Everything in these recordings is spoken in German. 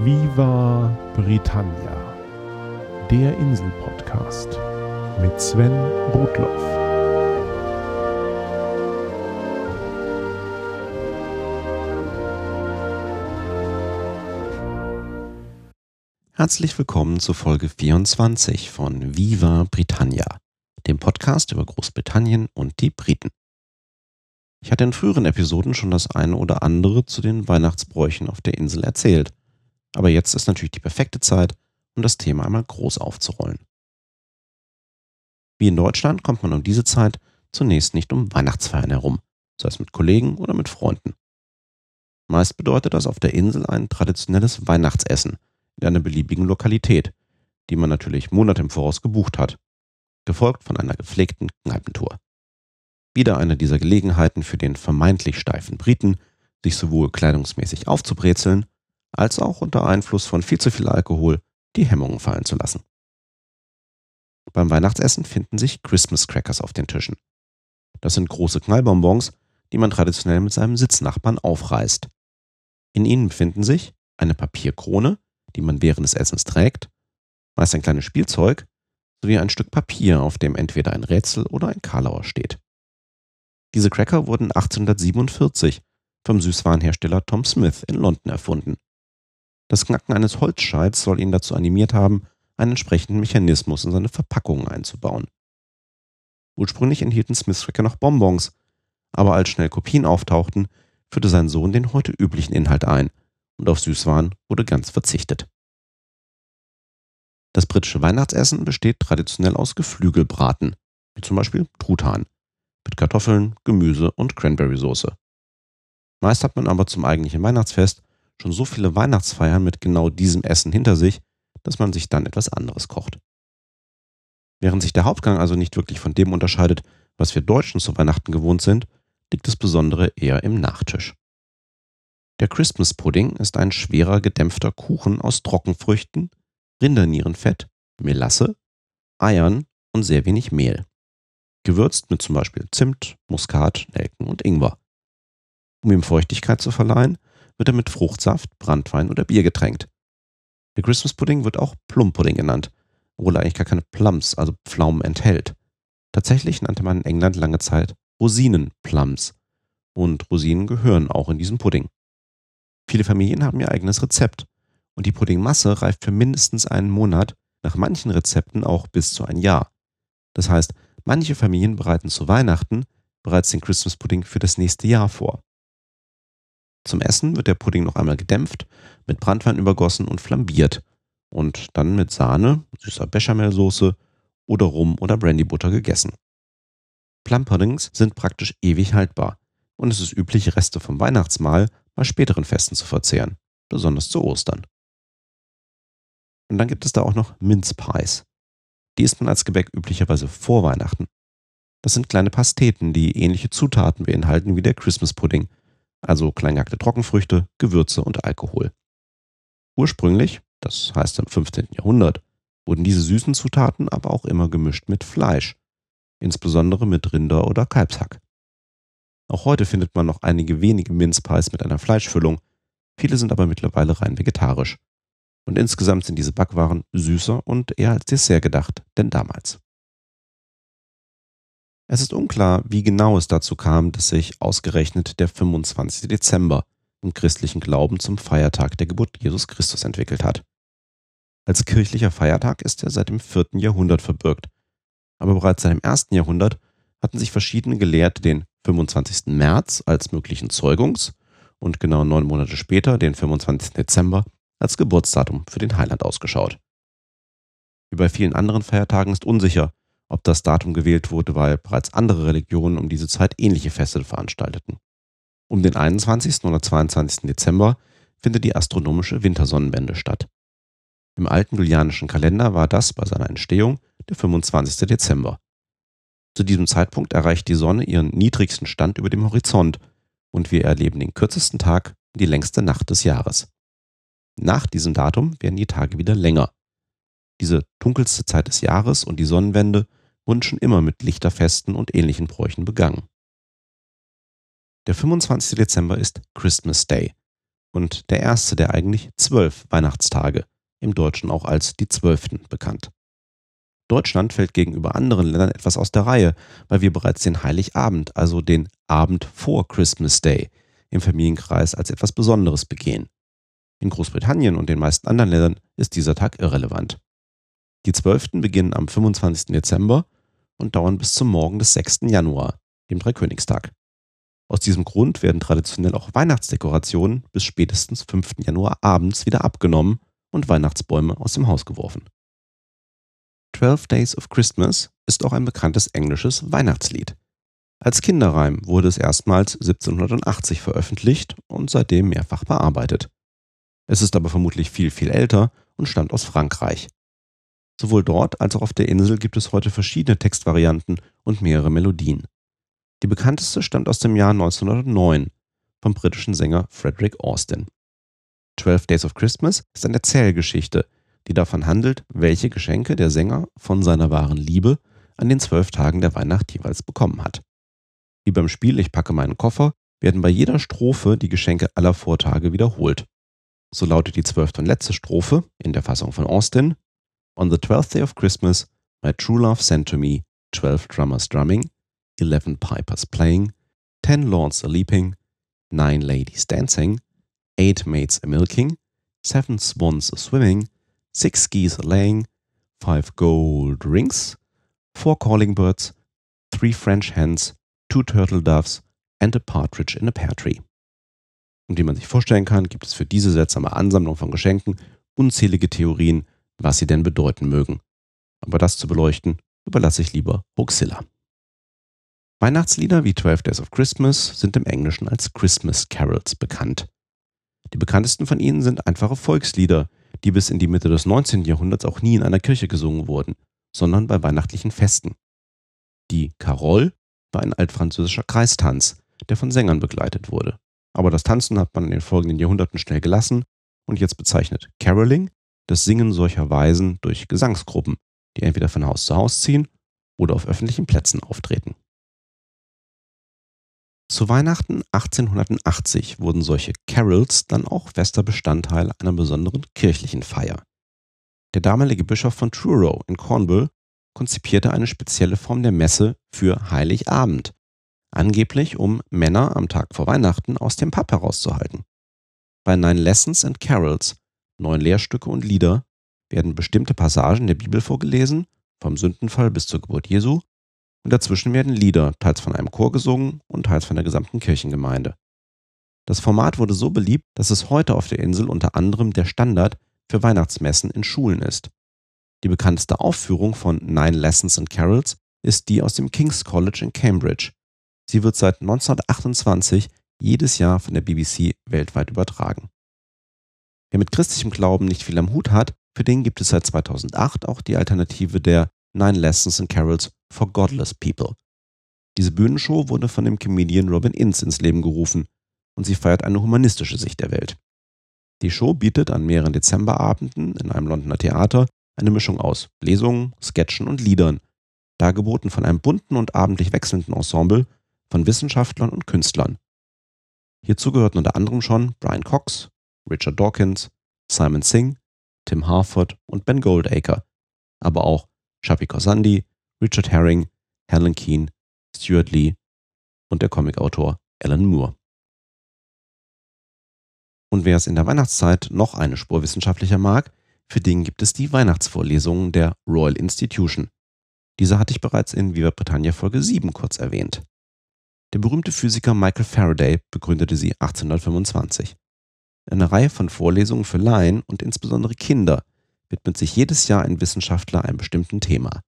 Viva Britannia, der Insel-Podcast mit Sven Rudloff. Herzlich willkommen zu Folge 24 von Viva Britannia, dem Podcast über Großbritannien und die Briten. Ich hatte in früheren Episoden schon das eine oder andere zu den Weihnachtsbräuchen auf der Insel erzählt. Aber jetzt ist natürlich die perfekte Zeit, um das Thema einmal groß aufzurollen. Wie in Deutschland kommt man um diese Zeit zunächst nicht um Weihnachtsfeiern herum, sei es mit Kollegen oder mit Freunden. Meist bedeutet das auf der Insel ein traditionelles Weihnachtsessen in einer beliebigen Lokalität, die man natürlich Monate im Voraus gebucht hat, gefolgt von einer gepflegten Kneipentour. Wieder eine dieser Gelegenheiten für den vermeintlich steifen Briten, sich sowohl kleidungsmäßig aufzubrezeln, als auch unter Einfluss von viel zu viel Alkohol die Hemmungen fallen zu lassen. Beim Weihnachtsessen finden sich Christmas Crackers auf den Tischen. Das sind große Knallbonbons, die man traditionell mit seinem Sitznachbarn aufreißt. In ihnen befinden sich eine Papierkrone, die man während des Essens trägt, meist ein kleines Spielzeug sowie ein Stück Papier, auf dem entweder ein Rätsel oder ein Karlauer steht. Diese Cracker wurden 1847 vom Süßwarenhersteller Tom Smith in London erfunden. Das Knacken eines Holzscheids soll ihn dazu animiert haben, einen entsprechenden Mechanismus in seine Verpackungen einzubauen. Ursprünglich enthielten Smiths Cracker noch Bonbons, aber als schnell Kopien auftauchten, führte sein Sohn den heute üblichen Inhalt ein und auf Süßwaren wurde ganz verzichtet. Das britische Weihnachtsessen besteht traditionell aus Geflügelbraten, wie zum Beispiel Truthahn, mit Kartoffeln, Gemüse und Cranberry-Soße. Meist hat man aber zum eigentlichen Weihnachtsfest schon so viele Weihnachtsfeiern mit genau diesem Essen hinter sich, dass man sich dann etwas anderes kocht. Während sich der Hauptgang also nicht wirklich von dem unterscheidet, was wir Deutschen zu Weihnachten gewohnt sind, liegt das Besondere eher im Nachtisch. Der Christmas Pudding ist ein schwerer gedämpfter Kuchen aus Trockenfrüchten, Rindernierenfett, Melasse, Eiern und sehr wenig Mehl gewürzt mit zum Beispiel Zimt, Muskat, Nelken und Ingwer. Um ihm Feuchtigkeit zu verleihen, wird er mit Fruchtsaft, Brandwein oder Bier getränkt. Der Christmas Pudding wird auch Plum-Pudding genannt, obwohl er eigentlich gar keine Plums, also Pflaumen, enthält. Tatsächlich nannte man in England lange Zeit Rosinen-Plums. Und Rosinen gehören auch in diesen Pudding. Viele Familien haben ihr eigenes Rezept und die Puddingmasse reift für mindestens einen Monat, nach manchen Rezepten auch bis zu ein Jahr. Das heißt, Manche Familien bereiten zu Weihnachten bereits den Christmas Pudding für das nächste Jahr vor. Zum Essen wird der Pudding noch einmal gedämpft, mit Brandwein übergossen und flambiert und dann mit Sahne, süßer Bechamelsoße oder Rum oder Brandybutter gegessen. Plum-Puddings sind praktisch ewig haltbar und es ist üblich, Reste vom Weihnachtsmahl bei späteren Festen zu verzehren, besonders zu Ostern. Und dann gibt es da auch noch Mince Pies. Die isst man als Gebäck üblicherweise vor Weihnachten. Das sind kleine Pasteten, die ähnliche Zutaten beinhalten wie der Christmas Pudding, also kleingehackte Trockenfrüchte, Gewürze und Alkohol. Ursprünglich, das heißt im 15. Jahrhundert, wurden diese süßen Zutaten aber auch immer gemischt mit Fleisch, insbesondere mit Rinder- oder Kalbshack. Auch heute findet man noch einige wenige Mince Pies mit einer Fleischfüllung, viele sind aber mittlerweile rein vegetarisch. Und insgesamt sind diese Backwaren süßer und eher als Dessert gedacht, denn damals. Es ist unklar, wie genau es dazu kam, dass sich ausgerechnet der 25. Dezember im christlichen Glauben zum Feiertag der Geburt Jesus Christus entwickelt hat. Als kirchlicher Feiertag ist er seit dem 4. Jahrhundert verbürgt, aber bereits seit dem 1. Jahrhundert hatten sich verschiedene Gelehrte den 25. März als möglichen Zeugungs- und genau neun Monate später den 25. Dezember als Geburtsdatum für den Heiland ausgeschaut. Wie bei vielen anderen Feiertagen ist unsicher, ob das Datum gewählt wurde, weil bereits andere Religionen um diese Zeit ähnliche Feste veranstalteten. Um den 21. oder 22. Dezember findet die astronomische Wintersonnenwende statt. Im alten julianischen Kalender war das bei seiner Entstehung der 25. Dezember. Zu diesem Zeitpunkt erreicht die Sonne ihren niedrigsten Stand über dem Horizont und wir erleben den kürzesten Tag und die längste Nacht des Jahres. Nach diesem Datum werden die Tage wieder länger. Diese dunkelste Zeit des Jahres und die Sonnenwende wurden schon immer mit Lichterfesten und ähnlichen Bräuchen begangen. Der 25. Dezember ist Christmas Day und der erste der eigentlich zwölf Weihnachtstage, im Deutschen auch als die Zwölften bekannt. Deutschland fällt gegenüber anderen Ländern etwas aus der Reihe, weil wir bereits den Heiligabend, also den Abend vor Christmas Day, im Familienkreis als etwas Besonderes begehen. In Großbritannien und den meisten anderen Ländern ist dieser Tag irrelevant. Die Zwölften beginnen am 25. Dezember und dauern bis zum Morgen des 6. Januar, dem Dreikönigstag. Aus diesem Grund werden traditionell auch Weihnachtsdekorationen bis spätestens 5. Januar abends wieder abgenommen und Weihnachtsbäume aus dem Haus geworfen. Twelve Days of Christmas ist auch ein bekanntes englisches Weihnachtslied. Als Kinderreim wurde es erstmals 1780 veröffentlicht und seitdem mehrfach bearbeitet. Es ist aber vermutlich viel, viel älter und stammt aus Frankreich. Sowohl dort als auch auf der Insel gibt es heute verschiedene Textvarianten und mehrere Melodien. Die bekannteste stammt aus dem Jahr 1909 vom britischen Sänger Frederick Austin. Twelve Days of Christmas ist eine Erzählgeschichte, die davon handelt, welche Geschenke der Sänger von seiner wahren Liebe an den zwölf Tagen der Weihnacht jeweils bekommen hat. Wie beim Spiel Ich packe meinen Koffer werden bei jeder Strophe die Geschenke aller Vortage wiederholt. So lautet die zwölfte und letzte Strophe in der Fassung von Austin On the twelfth day of Christmas, my true love sent to me twelve drummers drumming, eleven pipers playing, ten lords a leaping, nine ladies dancing, eight maids a milking, seven swans a swimming, six geese a laying, five gold rings, four calling birds, three French hens, two turtle doves and a partridge in a pear tree. Und wie man sich vorstellen kann, gibt es für diese seltsame Ansammlung von Geschenken unzählige Theorien, was sie denn bedeuten mögen. Aber das zu beleuchten, überlasse ich lieber Hoaxilla. Weihnachtslieder wie Twelve Days of Christmas sind im Englischen als Christmas Carols bekannt. Die bekanntesten von ihnen sind einfache Volkslieder, die bis in die Mitte des 19. Jahrhunderts auch nie in einer Kirche gesungen wurden, sondern bei weihnachtlichen Festen. Die Carole war ein altfranzösischer Kreistanz, der von Sängern begleitet wurde. Aber das Tanzen hat man in den folgenden Jahrhunderten schnell gelassen und jetzt bezeichnet Caroling das Singen solcher Weisen durch Gesangsgruppen, die entweder von Haus zu Haus ziehen oder auf öffentlichen Plätzen auftreten. Zu Weihnachten 1880 wurden solche Carols dann auch fester Bestandteil einer besonderen kirchlichen Feier. Der damalige Bischof von Truro in Cornwall konzipierte eine spezielle Form der Messe für Heiligabend, angeblich um Männer am Tag vor Weihnachten aus dem Pub herauszuhalten. Bei Nine Lessons and Carols neun Lehrstücke und Lieder werden bestimmte Passagen der Bibel vorgelesen, vom Sündenfall bis zur Geburt Jesu, und dazwischen werden Lieder, teils von einem Chor gesungen und teils von der gesamten Kirchengemeinde. Das Format wurde so beliebt, dass es heute auf der Insel unter anderem der Standard für Weihnachtsmessen in Schulen ist. Die bekannteste Aufführung von Nine Lessons and Carols ist die aus dem King's College in Cambridge. Sie wird seit 1928 jedes Jahr von der BBC weltweit übertragen. Wer mit christlichem Glauben nicht viel am Hut hat, für den gibt es seit 2008 auch die Alternative der Nine Lessons and Carols for Godless People. Diese Bühnenshow wurde von dem Comedian Robin Ince ins Leben gerufen und sie feiert eine humanistische Sicht der Welt. Die Show bietet an mehreren Dezemberabenden in einem Londoner Theater eine Mischung aus Lesungen, Sketchen und Liedern, dargeboten von einem bunten und abendlich wechselnden Ensemble von Wissenschaftlern und Künstlern. Hierzu gehörten unter anderem schon Brian Cox, Richard Dawkins, Simon Singh, Tim Harford und Ben Goldacre, aber auch Shafi Khorsandi, Richard Herring, Helen Keane, Stuart Lee und der Comicautor Alan Moore. Und wer es in der Weihnachtszeit noch eine Spur wissenschaftlicher mag, für den gibt es die Weihnachtsvorlesungen der Royal Institution. Diese hatte ich bereits in Viva Britannia Folge 7 kurz erwähnt. Der berühmte Physiker Michael Faraday begründete sie 1825. Eine Reihe von Vorlesungen für Laien und insbesondere Kinder widmet sich jedes Jahr ein Wissenschaftler einem bestimmten Thema.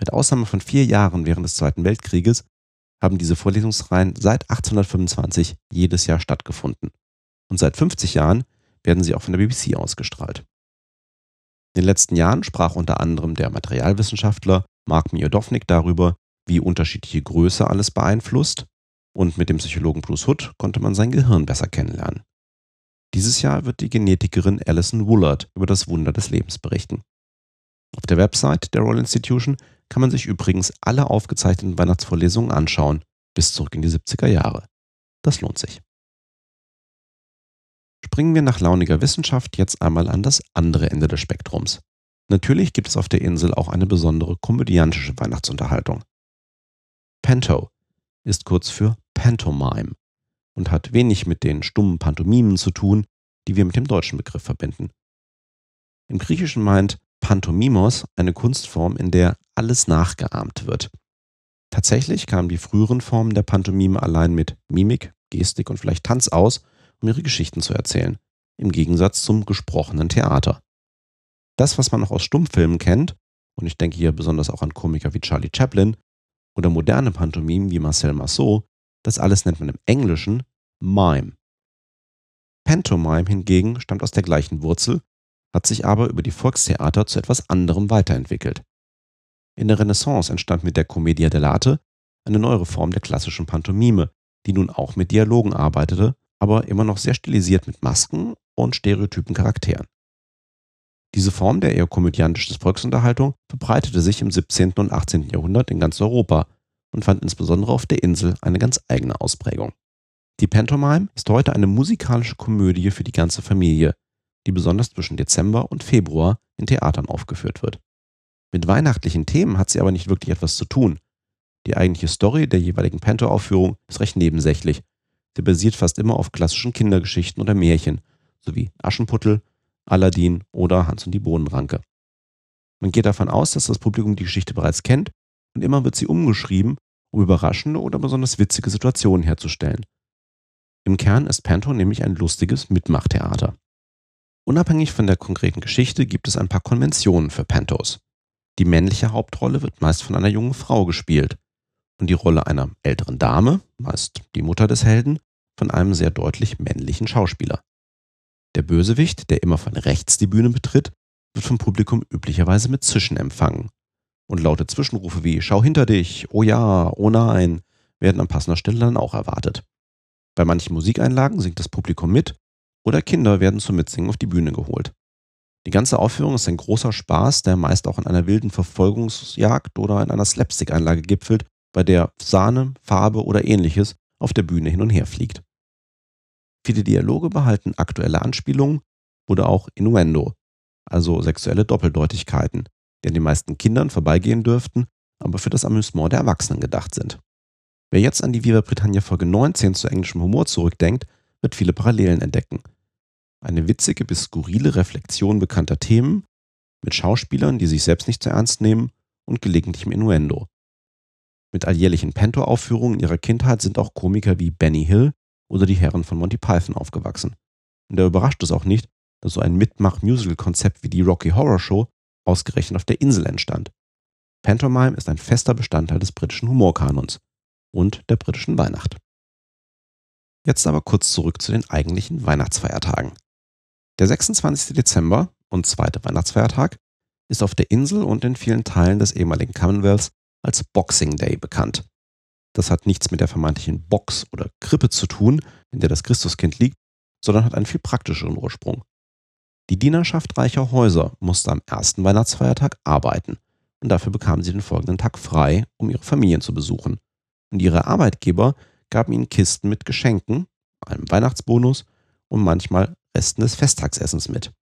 Mit Ausnahme von vier Jahren während des Zweiten Weltkrieges haben diese Vorlesungsreihen seit 1825 jedes Jahr stattgefunden. Und seit 50 Jahren werden sie auch von der BBC ausgestrahlt. In den letzten Jahren sprach unter anderem der Materialwissenschaftler Mark Miodownik darüber, wie unterschiedliche Größe alles beeinflusst, und mit dem Psychologen Bruce Hood konnte man sein Gehirn besser kennenlernen. Dieses Jahr wird die Genetikerin Alison Woolard über das Wunder des Lebens berichten. Auf der Website der Royal Institution kann man sich übrigens alle aufgezeichneten Weihnachtsvorlesungen anschauen, bis zurück in die 70er Jahre. Das lohnt sich. Springen wir nach launiger Wissenschaft jetzt einmal an das andere Ende des Spektrums. Natürlich gibt es auf der Insel auch eine besondere komödiantische Weihnachtsunterhaltung. Panto ist kurz für Pantomime und hat wenig mit den stummen Pantomimen zu tun, die wir mit dem deutschen Begriff verbinden. Im Griechischen meint Pantomimos eine Kunstform, in der alles nachgeahmt wird. Tatsächlich kamen die früheren Formen der Pantomime allein mit Mimik, Gestik und vielleicht Tanz aus, um ihre Geschichten zu erzählen, im Gegensatz zum gesprochenen Theater. Das, was man noch aus Stummfilmen kennt, und ich denke hier besonders auch an Komiker wie Charlie Chaplin oder moderne Pantomimen wie Marcel Marceau, das alles nennt man im Englischen Mime. Pantomime hingegen stammt aus der gleichen Wurzel, hat sich aber über die Volkstheater zu etwas anderem weiterentwickelt. In der Renaissance entstand mit der Commedia dell'arte eine neuere Form der klassischen Pantomime, die nun auch mit Dialogen arbeitete, aber immer noch sehr stilisiert mit Masken und stereotypen Charakteren. Diese Form der eher komödiantischen Volksunterhaltung verbreitete sich im 17. und 18. Jahrhundert in ganz Europa und fand insbesondere auf der Insel eine ganz eigene Ausprägung. Die Pantomime ist heute eine musikalische Komödie für die ganze Familie, die besonders zwischen Dezember und Februar in Theatern aufgeführt wird. Mit weihnachtlichen Themen hat sie aber nicht wirklich etwas zu tun. Die eigentliche Story der jeweiligen Panto-Aufführung ist recht nebensächlich. Sie basiert fast immer auf klassischen Kindergeschichten oder Märchen, sowie Aschenputtel, Aladdin oder Hans und die Bohnenranke. Man geht davon aus, dass das Publikum die Geschichte bereits kennt und immer wird sie umgeschrieben, um überraschende oder besonders witzige Situationen herzustellen. Im Kern ist Panto nämlich ein lustiges Mitmachtheater. Unabhängig von der konkreten Geschichte gibt es ein paar Konventionen für Pantos. Die männliche Hauptrolle wird meist von einer jungen Frau gespielt und die Rolle einer älteren Dame, meist die Mutter des Helden, von einem sehr deutlich männlichen Schauspieler. Der Bösewicht, der immer von rechts die Bühne betritt, wird vom Publikum üblicherweise mit Zischen empfangen. Und laute Zwischenrufe wie Schau hinter dich, oh ja, oh nein, werden an passender Stelle dann auch erwartet. Bei manchen Musikeinlagen singt das Publikum mit oder Kinder werden zum Mitsingen auf die Bühne geholt. Die ganze Aufführung ist ein großer Spaß, der meist auch in einer wilden Verfolgungsjagd oder in einer Slapstick-Einlage gipfelt, bei der Sahne, Farbe oder ähnliches auf der Bühne hin und her fliegt. Viele Dialoge behalten aktuelle Anspielungen oder auch Innuendo, also sexuelle Doppeldeutigkeiten, die an den meisten Kindern vorbeigehen dürften, aber für das Amüsement der Erwachsenen gedacht sind. Wer jetzt an die Viva Britannia Folge 19 zu englischem Humor zurückdenkt, wird viele Parallelen entdecken. Eine witzige bis skurrile Reflexion bekannter Themen mit Schauspielern, die sich selbst nicht zu ernst nehmen und gelegentlichem Innuendo. Mit alljährlichen Pento-Aufführungen ihrer Kindheit sind auch Komiker wie Benny Hill oder die Herren von Monty Python aufgewachsen. Und da überrascht es auch nicht, dass so ein Mitmach-Musical-Konzept wie die Rocky Horror Show ausgerechnet auf der Insel entstand. Pantomime ist ein fester Bestandteil des britischen Humorkanons und der britischen Weihnacht. Jetzt aber kurz zurück zu den eigentlichen Weihnachtsfeiertagen. Der 26. Dezember und zweite Weihnachtsfeiertag ist auf der Insel und in vielen Teilen des ehemaligen Commonwealths als Boxing Day bekannt. Das hat nichts mit der vermeintlichen Box oder Krippe zu tun, in der das Christuskind liegt, sondern hat einen viel praktischeren Ursprung. Die Dienerschaft reicher Häuser musste am ersten Weihnachtsfeiertag arbeiten und dafür bekamen sie den folgenden Tag frei, um ihre Familien zu besuchen. Und ihre Arbeitgeber gaben ihnen Kisten mit Geschenken, einem Weihnachtsbonus und manchmal Resten des Festtagsessens mit.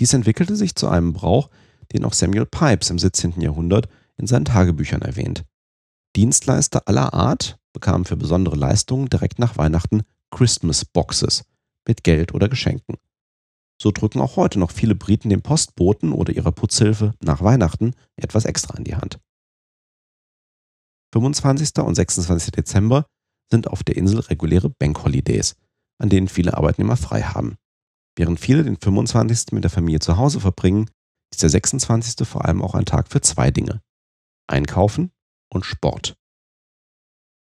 Dies entwickelte sich zu einem Brauch, den auch Samuel Pipes im 17. Jahrhundert in seinen Tagebüchern erwähnt. Dienstleister aller Art bekamen für besondere Leistungen direkt nach Weihnachten Christmas Boxes mit Geld oder Geschenken. So drücken auch heute noch viele Briten dem Postboten oder ihrer Putzhilfe nach Weihnachten etwas extra in die Hand. 25. und 26. Dezember sind auf der Insel reguläre Bank Holidays, an denen viele Arbeitnehmer frei haben. Während viele den 25. mit der Familie zu Hause verbringen, ist der 26. vor allem auch ein Tag für zwei Dinge. Einkaufen und Sport.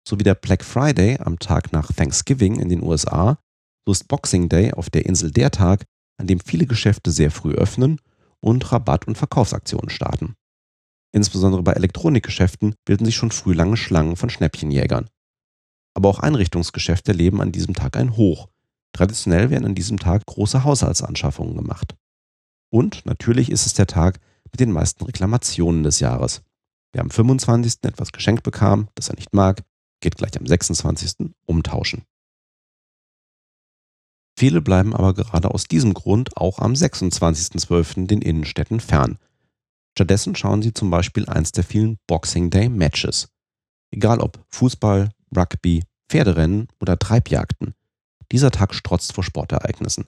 So wie der Black Friday am Tag nach Thanksgiving in den USA, so ist Boxing Day auf der Insel der Tag, an dem viele Geschäfte sehr früh öffnen und Rabatt- und Verkaufsaktionen starten. Insbesondere bei Elektronikgeschäften bilden sich schon früh lange Schlangen von Schnäppchenjägern. Aber auch Einrichtungsgeschäfte leben an diesem Tag ein Hoch. Traditionell werden an diesem Tag große Haushaltsanschaffungen gemacht. Und natürlich ist es der Tag mit den meisten Reklamationen des Jahres. Wer am 25. etwas geschenkt bekam, das er nicht mag, geht gleich am 26. umtauschen. Viele bleiben aber gerade aus diesem Grund auch am 26.12. den Innenstädten fern. Stattdessen schauen sie zum Beispiel eins der vielen Boxing Day Matches. Egal ob Fußball, Rugby, Pferderennen oder Treibjagden. Dieser Tag strotzt vor Sportereignissen.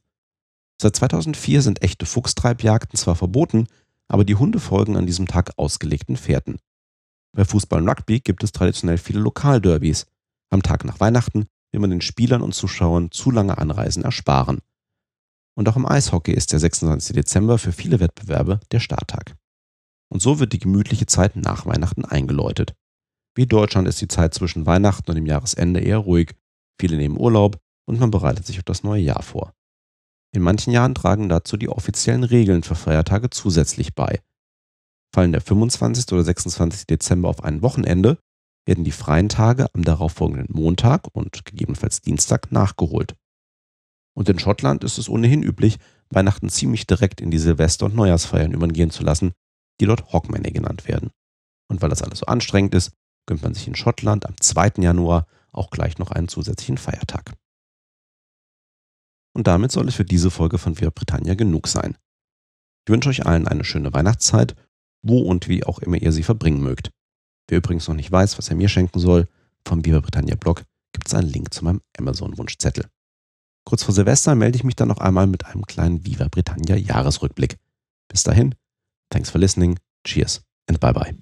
Seit 2004 sind echte Fuchstreibjagden zwar verboten, aber die Hunde folgen an diesem Tag ausgelegten Pferden. Bei Fußball und Rugby gibt es traditionell viele Lokalderbys. Am Tag nach Weihnachten will man den Spielern und Zuschauern zu lange Anreisen ersparen. Und auch im Eishockey ist der 26. Dezember für viele Wettbewerbe der Starttag. Und so wird die gemütliche Zeit nach Weihnachten eingeläutet. Wie Deutschland ist die Zeit zwischen Weihnachten und dem Jahresende eher ruhig, viele nehmen Urlaub und man bereitet sich auf das neue Jahr vor. In manchen Jahren tragen dazu die offiziellen Regeln für Feiertage zusätzlich bei. Fallen der 25. oder 26. Dezember auf ein Wochenende, werden die freien Tage am darauffolgenden Montag und gegebenenfalls Dienstag nachgeholt. Und in Schottland ist es ohnehin üblich, Weihnachten ziemlich direkt in die Silvester- und Neujahrsfeiern übergehen zu lassen, die dort Hogmanay genannt werden. Und weil das alles so anstrengend ist, gönnt man sich in Schottland am 2. Januar auch gleich noch einen zusätzlichen Feiertag. Und damit soll es für diese Folge von Via Britannia genug sein. Ich wünsche euch allen eine schöne Weihnachtszeit, wo und wie auch immer ihr sie verbringen mögt. Wer übrigens noch nicht weiß, was er mir schenken soll, vom Viva Britannia Blog gibt es einen Link zu meinem Amazon-Wunschzettel. Kurz vor Silvester melde ich mich dann noch einmal mit einem kleinen Viva Britannia Jahresrückblick. Bis dahin, thanks for listening, cheers and bye bye.